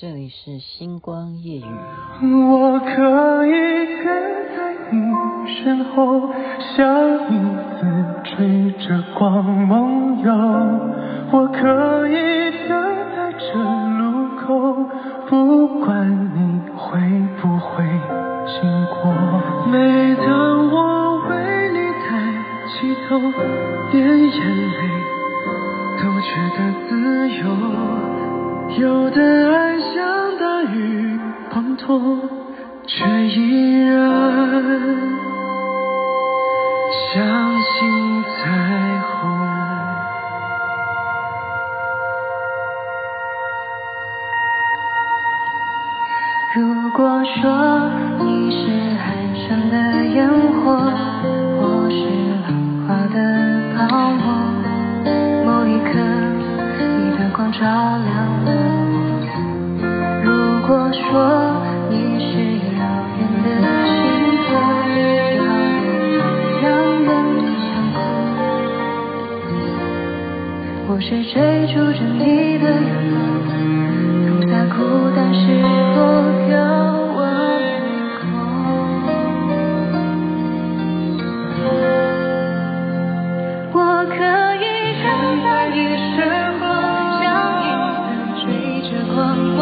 这里是星光夜雨。我可以跟在你身后，像影子追着光梦游。我可以等在这路口，不管你会不会经过。每当我为你抬起头，连眼泪都觉得自由。有的爱。却依然相信彩虹。如果说你是海上的烟火，我是浪花的泡沫，某一刻你的光照亮了我。如果说是追逐着你的人，在孤单时候眺望夜空。我可以站在你身后，像影子追着光梦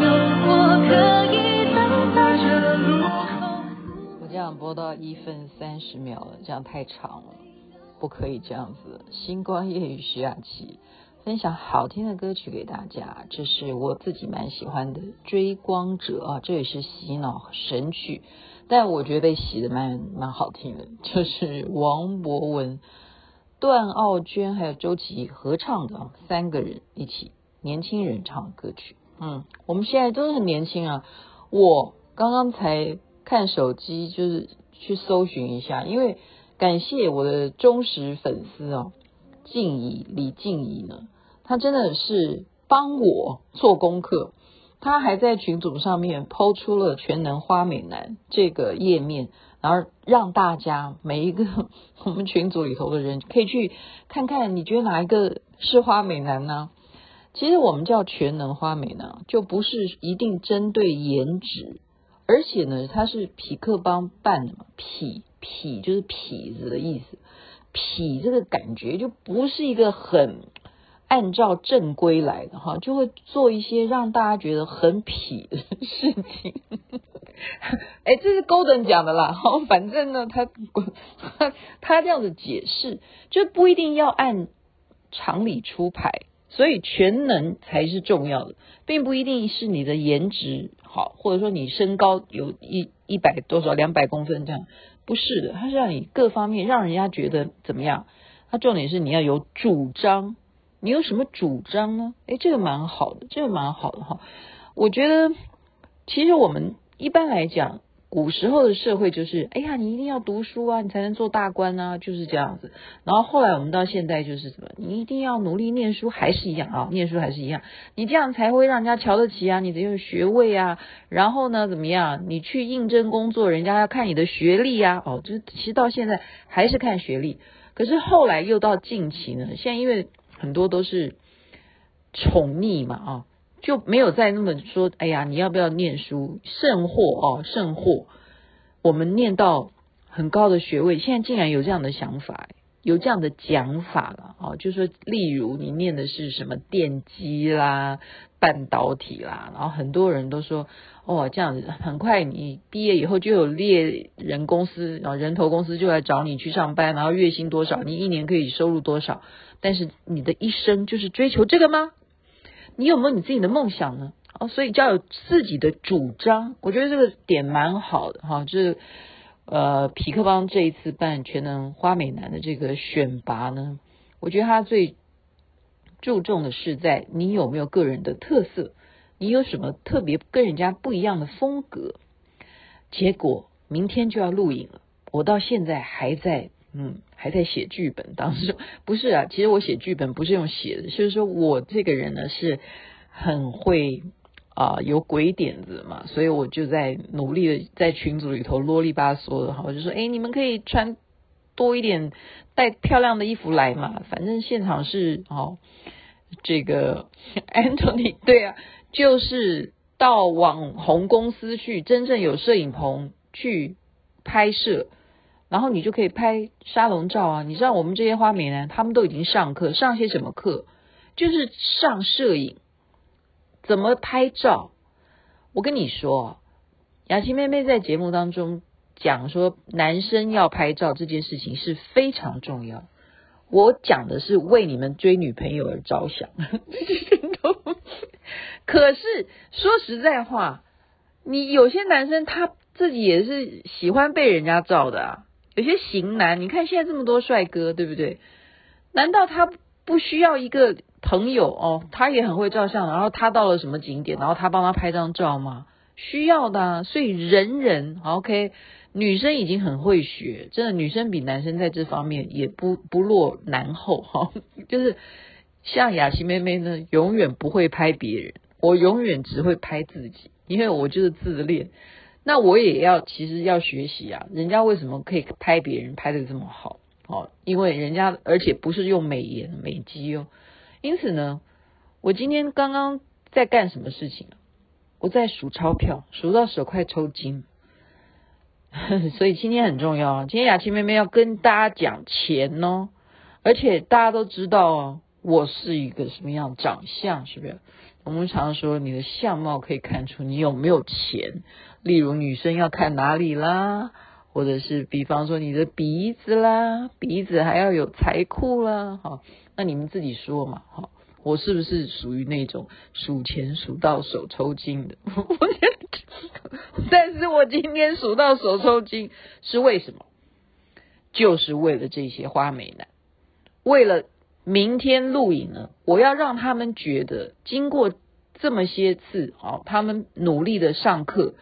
游。我可以等在这路口。我这样播到一分三十秒了，这样太长了。不可以这样子。星光夜雨徐雅琪分享好听的歌曲给大家，这是我自己蛮喜欢的《追光者》啊，这也是洗脑神曲，但我觉得被洗的蛮蛮好听的，就是王博文、段奥娟还有周琦合唱的，三个人一起年轻人唱的歌曲。嗯，我们现在都很年轻啊。我刚刚才看手机，就是去搜寻一下，因为。感谢我的忠实粉丝哦，静怡李静怡呢，他真的是帮我做功课，他还在群组上面抛出了全能花美男这个页面，然后让大家每一个 我们群组里头的人可以去看看，你觉得哪一个是花美男呢？其实我们叫全能花美男，就不是一定针对颜值，而且呢，他是匹克帮办的嘛，匹。痞就是痞子的意思，痞这个感觉就不是一个很按照正规来的哈，就会做一些让大家觉得很痞的事情。哎，这是高等讲的啦，好，反正呢，他他他这样子解释，就不一定要按常理出牌，所以全能才是重要的，并不一定是你的颜值好，或者说你身高有一一百多少两百公分这样。不是的，他是让你各方面让人家觉得怎么样？他重点是你要有主张，你有什么主张呢？诶，这个蛮好的，这个蛮好的哈。我觉得其实我们一般来讲。古时候的社会就是，哎呀，你一定要读书啊，你才能做大官啊，就是这样子。然后后来我们到现在就是什么，你一定要努力念书，还是一样啊，念书还是一样，你这样才会让人家瞧得起啊，你得有学位啊。然后呢，怎么样？你去应征工作，人家要看你的学历呀。哦，就是其实到现在还是看学历。可是后来又到近期呢，现在因为很多都是宠溺嘛，啊。就没有再那么说，哎呀，你要不要念书？甚或哦，甚或我们念到很高的学位，现在竟然有这样的想法，有这样的讲法了哦，就说例如你念的是什么电机啦、半导体啦，然后很多人都说，哦，这样子很快你毕业以后就有猎人公司，然后人头公司就来找你去上班，然后月薪多少，你一年可以收入多少？但是你的一生就是追求这个吗？你有没有你自己的梦想呢？哦，所以就要有自己的主张，我觉得这个点蛮好的哈。就是呃，匹克邦这一次办全能花美男的这个选拔呢，我觉得他最注重的是在你有没有个人的特色，你有什么特别跟人家不一样的风格。结果明天就要录影了，我到现在还在。嗯，还在写剧本当中，不是啊，其实我写剧本不是用写的，就是说我这个人呢是很会啊、有鬼点子嘛，所以我就在努力的在群组里头啰里吧嗦的哈，我就说，哎，你们可以穿多一点带漂亮的衣服来嘛，反正现场是哦，这个 Anthony 对啊，就是到网红公司去，真正有摄影棚去拍摄，然后你就可以拍沙龙照啊。你知道我们这些花美男，他们都已经上课，上些什么课？就是上摄影，怎么拍照？我跟你说，雅琪妹妹在节目当中讲说，男生要拍照这件事情是非常重要。我讲的是为你们追女朋友而着想，可是说实在话，你有些男生他自己也是喜欢被人家照的啊。有些型男，你看现在这么多帅哥，对不对？难道他不需要一个朋友哦？他也很会照相，然后他到了什么景点，然后他帮他拍张照吗？需要的，所以人人 OK。女生已经很会学，真的，女生比男生在这方面也不不落男后哈。就是像雅琪妹妹呢，永远不会拍别人，我永远只会拍自己，因为我就是自恋。那我也要其实要学习啊，人家为什么可以拍别人拍得这么好？哦，因为人家而且不是用美颜美肌哦。因此呢，我今天刚刚在干什么事情？我在数钞票，数到手快抽筋。所以今天很重要啊！今天雅琪妹妹要跟大家讲钱哦，而且大家都知道哦，我是一个什么样长相，是不是？我们常说你的相貌可以看出你有没有钱，例如女生要看哪里啦，或者是比方说你的鼻子啦，鼻子还要有财库啦，好，那你们自己说嘛，好。我是不是属于那种数钱数到手抽筋的？但是我今天数到手抽筋是为什么？就是为了这些花美男，为了明天录影呢，我要让他们觉得，经过这么些次，哦，他们努力的上课，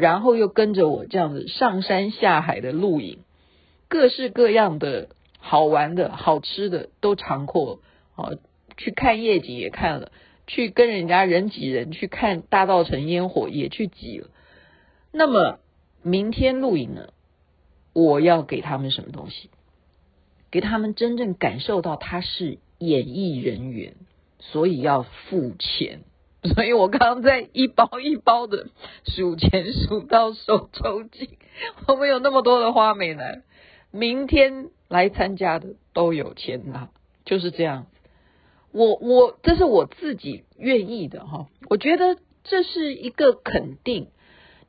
然后又跟着我这样子上山下海的露营，各式各样的好玩的好吃的都尝过，啊。去看夜景也看了，去跟人家人挤人去看大稻城烟火也去挤了。那么明天露营呢？我要给他们什么东西？给他们真正感受到他是演艺人员，所以要付钱。所以我刚刚在一包一包的数钱，数到手抽筋。我们有那么多的花美男，明天来参加的都有钱拿，就是这样。我我这是我自己愿意的哈，我觉得这是一个肯定。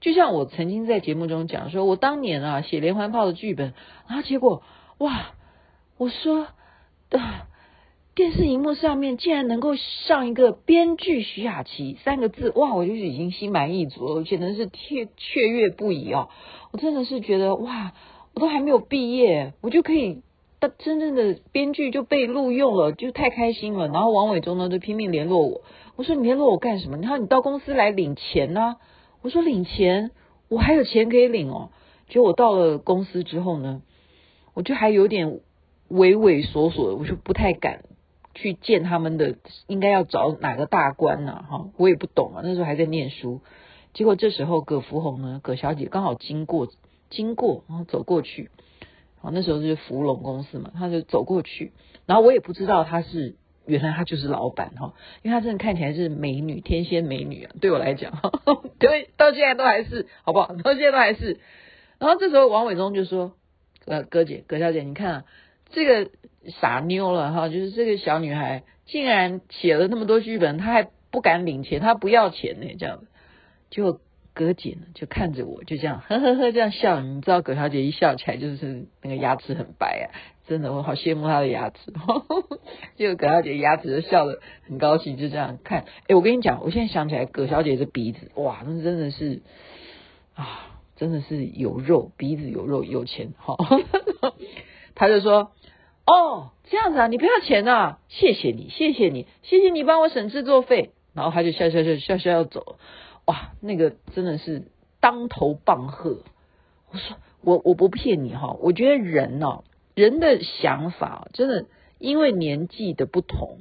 就像我曾经在节目中讲说，我当年啊写连环炮的剧本，然后结果哇，我说的电视荧幕上面竟然能够上一个编剧徐雅琪三个字，哇，我就已经心满意足了，我简直是雀雀跃不已哦，我真的是觉得哇，我都还没有毕业，我就可以。他真正的编剧就被录用了，就太开心了。然后王伟忠呢就拼命联络我，我说你联络我干什么？然后你到公司来领钱呢？我说领钱，我还有钱可以领哦。结果我到了公司之后呢，我就还有点畏畏缩缩的，我就不太敢去见他们的，应该要找哪个大官呢？哈，我也不懂啊，那时候还在念书。结果这时候葛福红呢，葛小姐刚好经过，经过，然后走过去。啊，那时候是福隆公司嘛，他就走过去，然后我也不知道他是，原来他就是老板哈，因为他真的看起来是美女，天仙美女啊，对我来讲，对，到现在都还是，好不好？到现在都还是。然后这时候王伟忠就说：“呃，葛姐，葛小姐，你看啊，这个傻妞了哈，就是这个小女孩，竟然写了那么多剧本，她还不敢领钱，她不要钱呢，这样子，就。”葛姐呢，就看着我，就这样呵呵呵这样笑。你知道葛小姐一笑起来就是那个牙齿很白啊，真的我好羡慕她的牙齿。结果葛小姐牙齿就笑得很高兴，就这样看。哎，我跟你讲，我现在想起来葛小姐这鼻子，哇，那真的是啊，真的是有肉，鼻子有肉，有钱哈。他 就说：“哦，这样子啊，你不要钱啊，谢谢你，谢谢你，谢谢你帮我省制作费。”然后他就笑笑笑笑笑要走。哇，那个真的是当头棒喝！我说我我不骗你哈，我觉得人哦，人的想法真的因为年纪的不同，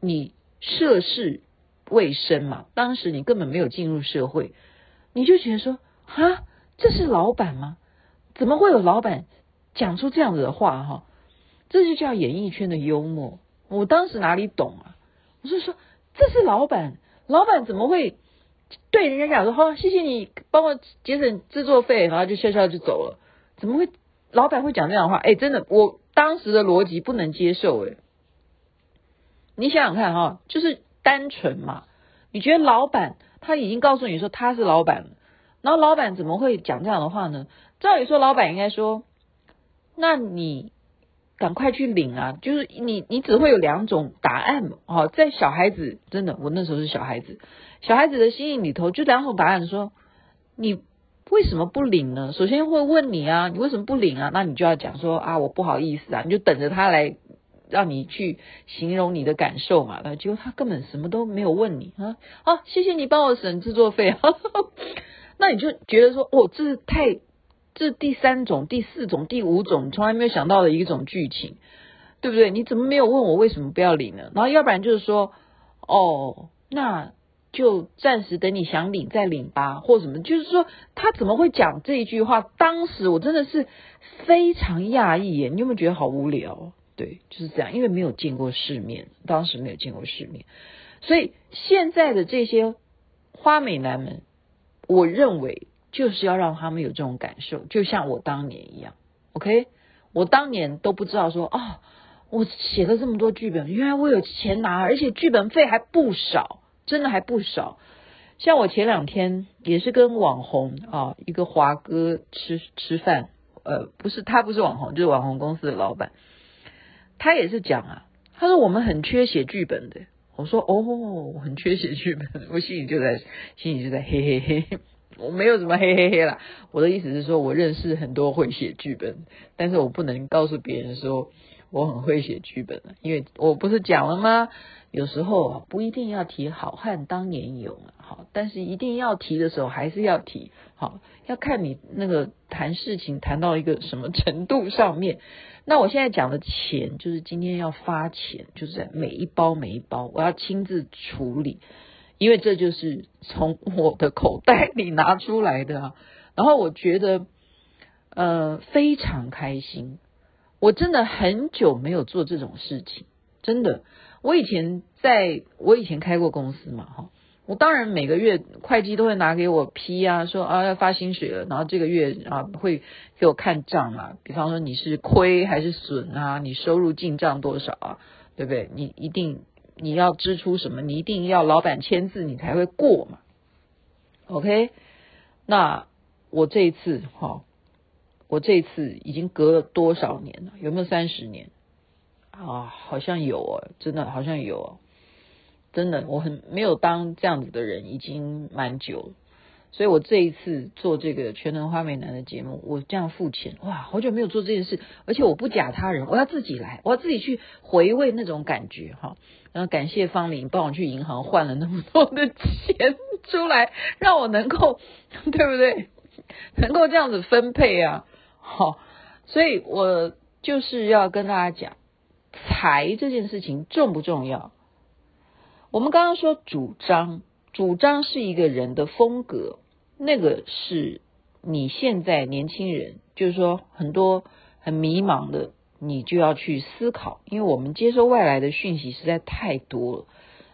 你涉世未深嘛，当时你根本没有进入社会，你就觉得说哈，这是老板吗？怎么会有老板讲出这样子的话哈？这就叫演艺圈的幽默。我当时哪里懂啊？我是说这是老板。老板怎么会对人家讲说，好，谢谢你帮我节省制作费，然后就笑笑就走了？怎么会老板会讲这样的话？哎，真的，我当时的逻辑不能接受。哎，你想想看哈，就是单纯嘛。你觉得老板他已经告诉你说他是老板，然后老板怎么会讲这样的话呢？照理说，老板应该说，那你。赶快去领啊！就是你，你只会有两种答案。哦，在小孩子真的，我那时候是小孩子，小孩子的心意里头就两种答案，说你为什么不领呢？首先会问你啊，你为什么不领啊？那你就要讲说啊，我不好意思啊，你就等着他来让你去形容你的感受嘛。那结果他根本什么都没有问你啊，好，谢谢你帮我省制作费，那你就觉得说，哦，这是太。这第三种、第四种、第五种，从来没有想到的一种剧情，对不对？你怎么没有问我为什么不要领呢？然后要不然就是说，哦，那就暂时等你想领再领吧，或什么？就是说他怎么会讲这一句话？当时我真的是非常讶异耶！你有没有觉得好无聊？对，就是这样，因为没有见过世面，当时没有见过世面，所以现在的这些花美男们，我认为。就是要让他们有这种感受，就像我当年一样，OK？我当年都不知道说啊、哦，我写了这么多剧本，原来我有钱拿，而且剧本费还不少，真的还不少。像我前两天也是跟网红啊，一个华哥吃吃饭，呃，不是他不是网红，就是网红公司的老板，他也是讲啊，他说我们很缺写剧本的，我说哦，很缺写剧本，我心里就在心里就在嘿嘿嘿。我没有什么嘿嘿嘿啦，我的意思是说，我认识很多会写剧本，但是我不能告诉别人说我很会写剧本，因为我不是讲了吗？有时候不一定要提好汉当年勇啊，好，但是一定要提的时候还是要提，好，要看你那个谈事情谈到一个什么程度上面。那我现在讲的钱，就是今天要发钱，就是在每一包每一包，我要亲自处理。因为这就是从我的口袋里拿出来的啊，然后我觉得呃非常开心，我真的很久没有做这种事情，真的。我以前在我以前开过公司嘛，哈，我当然每个月会计都会拿给我批啊，说啊要发薪水了，然后这个月啊会给我看账啊，比方说你是亏还是损啊，你收入进账多少啊，对不对？你一定。你要支出什么？你一定要老板签字，你才会过嘛。OK，那我这一次哈，我这一次已经隔了多少年了？有没有三十年啊？好像有哦，真的好像有哦，真的，我很没有当这样子的人，已经蛮久了。所以我这一次做这个全能花美男的节目，我这样付钱，哇，好久没有做这件事，而且我不假他人，我要自己来，我要自己去回味那种感觉哈。然后感谢方玲帮我去银行换了那么多的钱出来，让我能够，对不对？能够这样子分配啊，好，所以我就是要跟大家讲，财这件事情重不重要？我们刚刚说主张。主张是一个人的风格，那个是你现在年轻人，就是说很多很迷茫的，你就要去思考，因为我们接收外来的讯息实在太多了，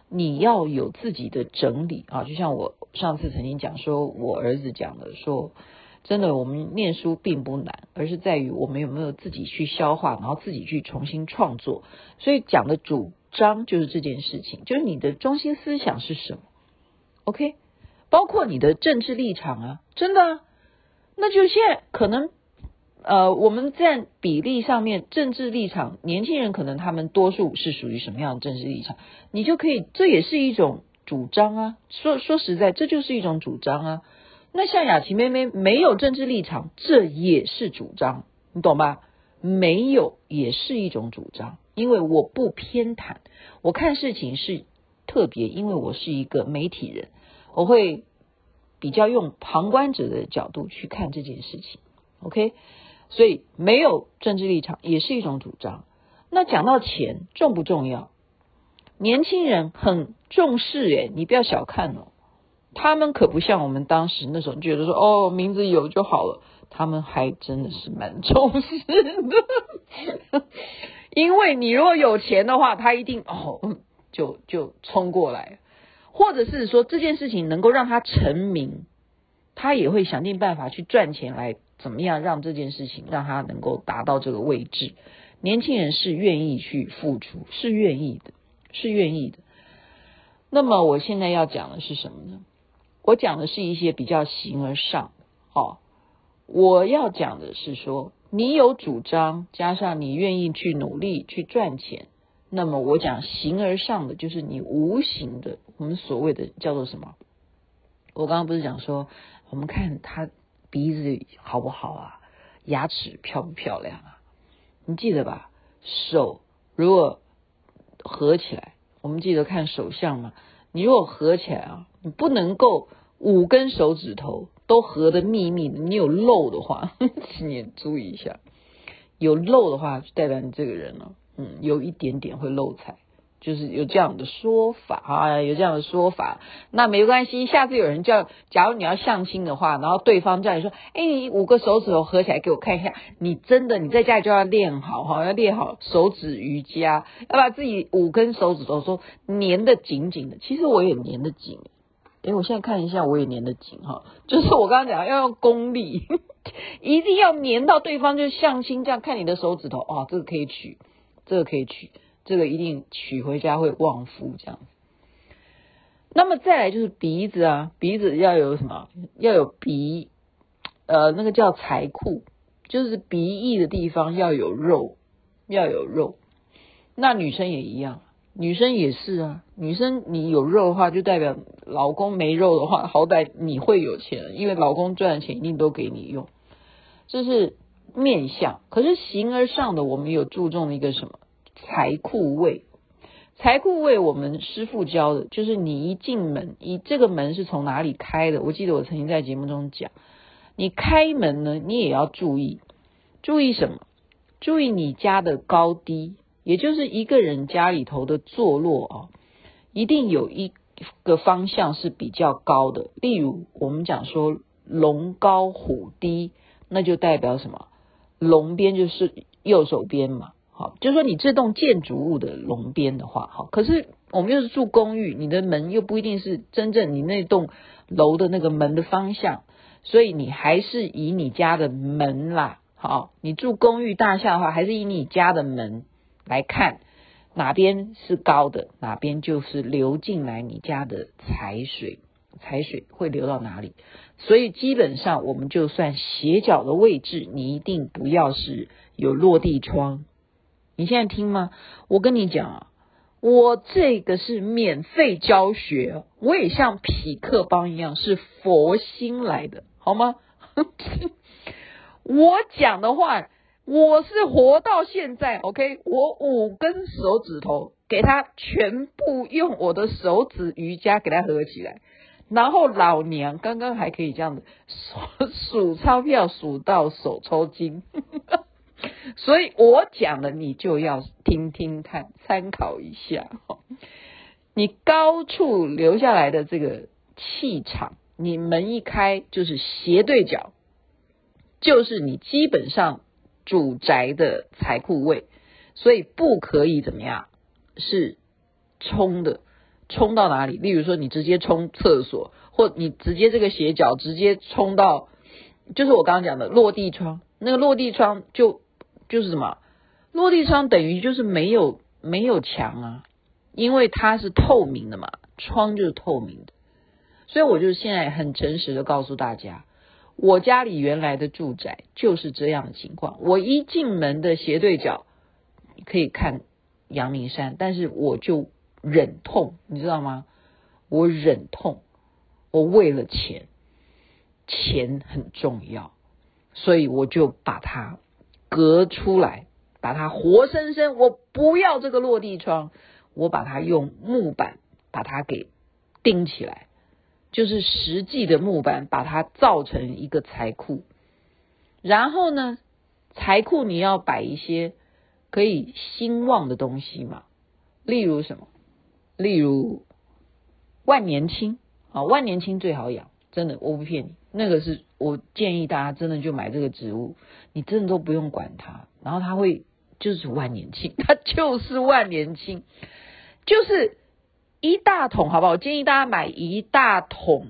你要有自己的整理啊。就像我上次曾经讲说，我儿子讲的说，真的，我们念书并不难，而是在于我们有没有自己去消化，然后自己去重新创作。所以讲的主张就是这件事情，就是你的中心思想是什么。OK，包括你的政治立场啊，真的啊，那就现在可能，呃，我们在比例上面，政治立场，年轻人可能他们多数是属于什么样的政治立场，你就可以，这也是一种主张啊。说说实在，这就是一种主张啊。那像雅琪妹妹没有政治立场，这也是主张，你懂吧？没有也是一种主张，因为我不偏袒，我看事情是特别，因为我是一个媒体人。我会比较用旁观者的角度去看这件事情，OK？所以没有政治立场也是一种主张。那讲到钱重不重要？年轻人很重视诶，你不要小看哦，他们可不像我们当时那种觉得说哦，名字有就好了，他们还真的是蛮 重视的，因为你如果有钱的话，他一定哦就就冲过来。或者是说这件事情能够让他成名，他也会想尽办法去赚钱来怎么样让这件事情让他能够达到这个位置。年轻人是愿意去付出，是愿意的，是愿意的。那么我现在要讲的是什么呢？我讲的是一些比较形而上，哦，我要讲的是说，你有主张，加上你愿意去努力去赚钱。那么我讲形而上的，就是你无形的，我们所谓的叫做什么？我刚刚不是讲说，我们看他鼻子好不好啊，牙齿漂不漂亮啊？你记得吧？手如果合起来，我们记得看手相嘛。你如果合起来啊，你不能够五根手指头都合的密密的，你有漏的话，请你注意一下，有漏的话，就代表你这个人呢。嗯，有一点点会漏财，就是有这样的说法啊，有这样的说法，那没关系。下次有人叫，假如你要相亲的话，然后对方叫你说，哎，你五个手指头合起来给我看一下，你真的你在家里就要练好哈，要练好手指瑜伽，要把自己五根手指头说粘得紧紧的。其实我也粘得紧，哎，我现在看一下，我也粘得紧哈，就是我刚刚讲要用功力，一定要粘到对方，就相亲这样看你的手指头哦，这个可以取。这个可以娶，这个一定娶回家会旺夫这样子。那么再来就是鼻子啊，鼻子要有什么？要有鼻，呃，那个叫财库，就是鼻翼的地方要有肉，要有肉。那女生也一样，女生也是啊，女生你有肉的话，就代表老公没肉的话，好歹你会有钱，因为老公赚的钱一定都给你用，这是。面相，可是形而上的，我们有注重一个什么财库位？财库位，我们师父教的就是你一进门，你这个门是从哪里开的？我记得我曾经在节目中讲，你开门呢，你也要注意，注意什么？注意你家的高低，也就是一个人家里头的坐落啊，一定有一个方向是比较高的。例如我们讲说龙高虎低，那就代表什么？龙边就是右手边嘛，好，就是说你这栋建筑物的龙边的话，好，可是我们又是住公寓，你的门又不一定是真正你那栋楼的那个门的方向，所以你还是以你家的门啦，好，你住公寓大厦的话，还是以你家的门来看哪边是高的，哪边就是流进来你家的财水。财水会流到哪里？所以基本上，我们就算斜角的位置，你一定不要是有落地窗。你现在听吗？我跟你讲啊，我这个是免费教学，我也像匹克邦一样是佛心来的，好吗？我讲的话，我是活到现在，OK？我五根手指头给他全部用我的手指瑜伽给他合起来。然后老娘刚刚还可以这样子数钞票数到手抽筋，所以我讲的你就要听听看，参考一下。你高处留下来的这个气场，你门一开就是斜对角，就是你基本上主宅的财库位，所以不可以怎么样，是冲的。冲到哪里？例如说，你直接冲厕所，或你直接这个斜角直接冲到，就是我刚刚讲的落地窗。那个落地窗就就是什么？落地窗等于就是没有没有墙啊，因为它是透明的嘛，窗就是透明的。所以我就现在很诚实的告诉大家，我家里原来的住宅就是这样的情况。我一进门的斜对角可以看阳明山，但是我就。忍痛，你知道吗？我忍痛，我为了钱，钱很重要，所以我就把它隔出来，把它活生生，我不要这个落地窗，我把它用木板把它给钉起来，就是实际的木板把它造成一个财库。然后呢，财库你要摆一些可以兴旺的东西嘛，例如什么？例如万年青啊，万年青最好养，真的，我不骗你，那个是我建议大家真的就买这个植物，你真的都不用管它，然后它会就是万年青，它就是万年青，就是一大桶，好不好？我建议大家买一大桶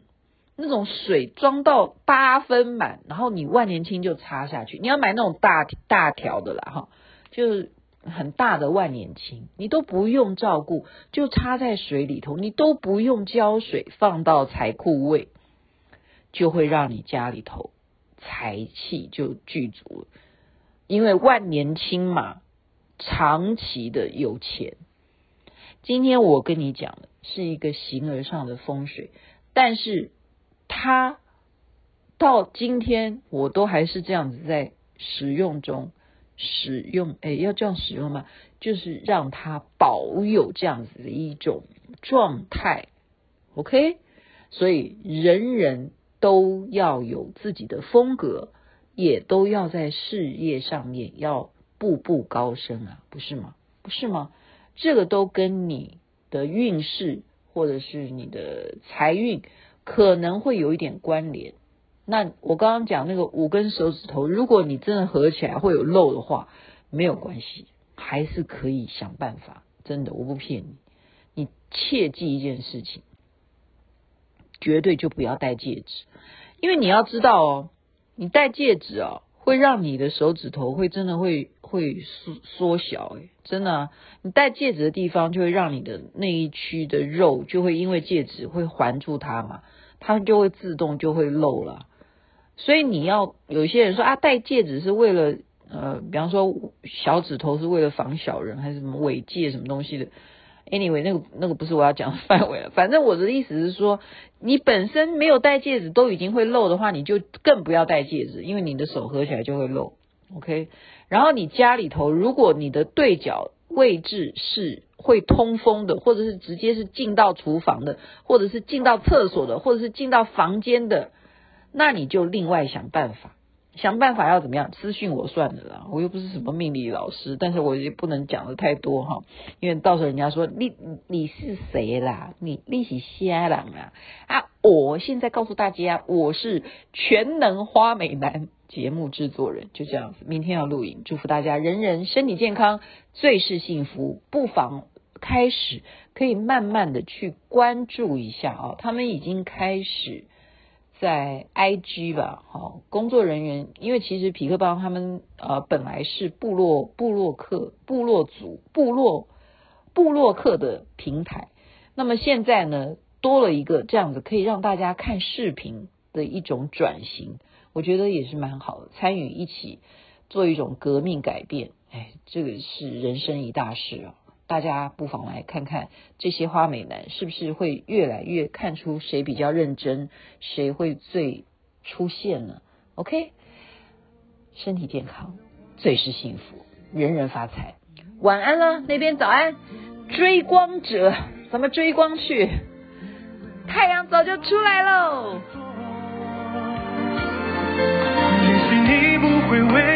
那种水，装到八分满，然后你万年青就插下去。你要买那种大大条的啦，哈，就是很大的万年青，你都不用照顾，就插在水里头，你都不用浇水，放到财库位，就会让你家里头财气就具足了。因为万年青嘛，长期的有钱。今天我跟你讲的是一个形而上的风水，但是它到今天我都还是这样子在使用中，使用，哎，要这样使用吗？就是让它保有这样子的一种状态，OK？所以人人都要有自己的风格，也都要在事业上面要步步高升啊，不是吗？不是吗？这个都跟你的运势或者是你的财运可能会有一点关联。那我刚刚讲那个五根手指头，如果你真的合起来会有漏的话，没有关系，还是可以想办法。真的，我不骗你。你切记一件事情，绝对就不要戴戒指，因为你要知道哦，你戴戒指哦。会让你的手指头会真的会会缩缩小诶，真的，你戴戒指的地方就会让你的那一区的肉就会因为戒指会环住它嘛，它就会自动就会漏了。所以你要有些人说啊，戴戒指是为了呃，比方说小指头是为了防小人还是什么尾戒什么东西的。Anyway，那个那个不是我要讲的范围了。反正我的意思是说，你本身没有戴戒指都已经会漏的话，你就更不要戴戒指，因为你的手合起来就会漏。OK，然后你家里头，如果你的对角位置是会通风的，或者是直接是进到厨房的，或者是进到厕所的，或者是进到房间的，那你就另外想办法。想办法要怎么样？私讯我算了啦，我又不是什么命理老师，但是我也不能讲的太多哈，因为到时候人家说你你是谁啦？你你是瞎人啊？啊！我现在告诉大家，我是全能花美男节目制作人，就这样子。明天要录影，祝福大家人人身体健康，最是幸福。不妨开始可以慢慢的去关注一下啊，他们已经开始。在 IG 吧，好，工作人员，因为其实痞客邦他们呃本来是部落部落客部落族部落部落客的平台，那么现在呢多了一个这样子可以让大家看视频的一种转型，我觉得也是蛮好的，参与一起做一种革命改变，哎，这个是人生一大事啊。大家不妨来看看这些花美男是不是会越来越看出谁比较认真，谁会最出现呢？OK，身体健康最是幸福，人人发财。晚安了，那边早安，追光者，咱们追光去，太阳早就出来喽。也许你不会为